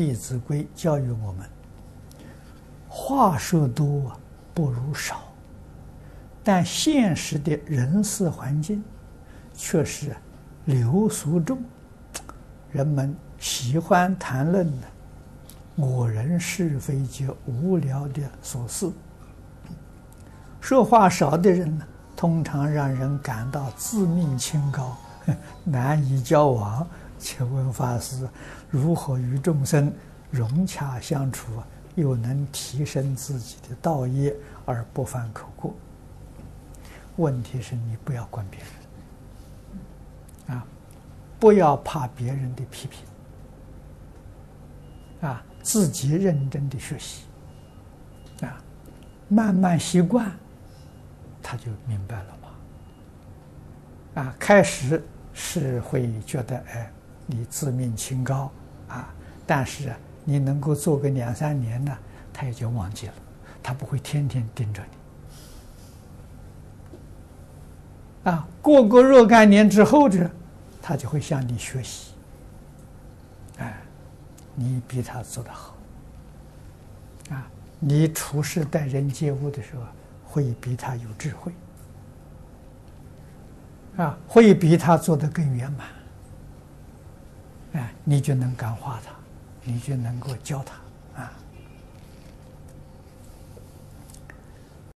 弟子规》教育我们：话说多不如少，但现实的人事环境却是流俗重，人们喜欢谈论的我人是非及无聊的琐事。说话少的人呢，通常让人感到自命清高，难以交往。请问法师，如何与众生融洽相处，又能提升自己的道业而不犯口过？问题是你不要管别人，啊，不要怕别人的批评，啊，自己认真的学习，啊，慢慢习惯，他就明白了嘛。啊，开始是会觉得哎。你自命清高啊，但是啊，你能够做个两三年呢，他也就忘记了，他不会天天盯着你啊。过个若干年之后者，他就会向你学习，哎，你比他做得好啊，你处事待人接物的时候会比他有智慧啊，会比他做得更圆满。你就能感化他你就能够教他啊。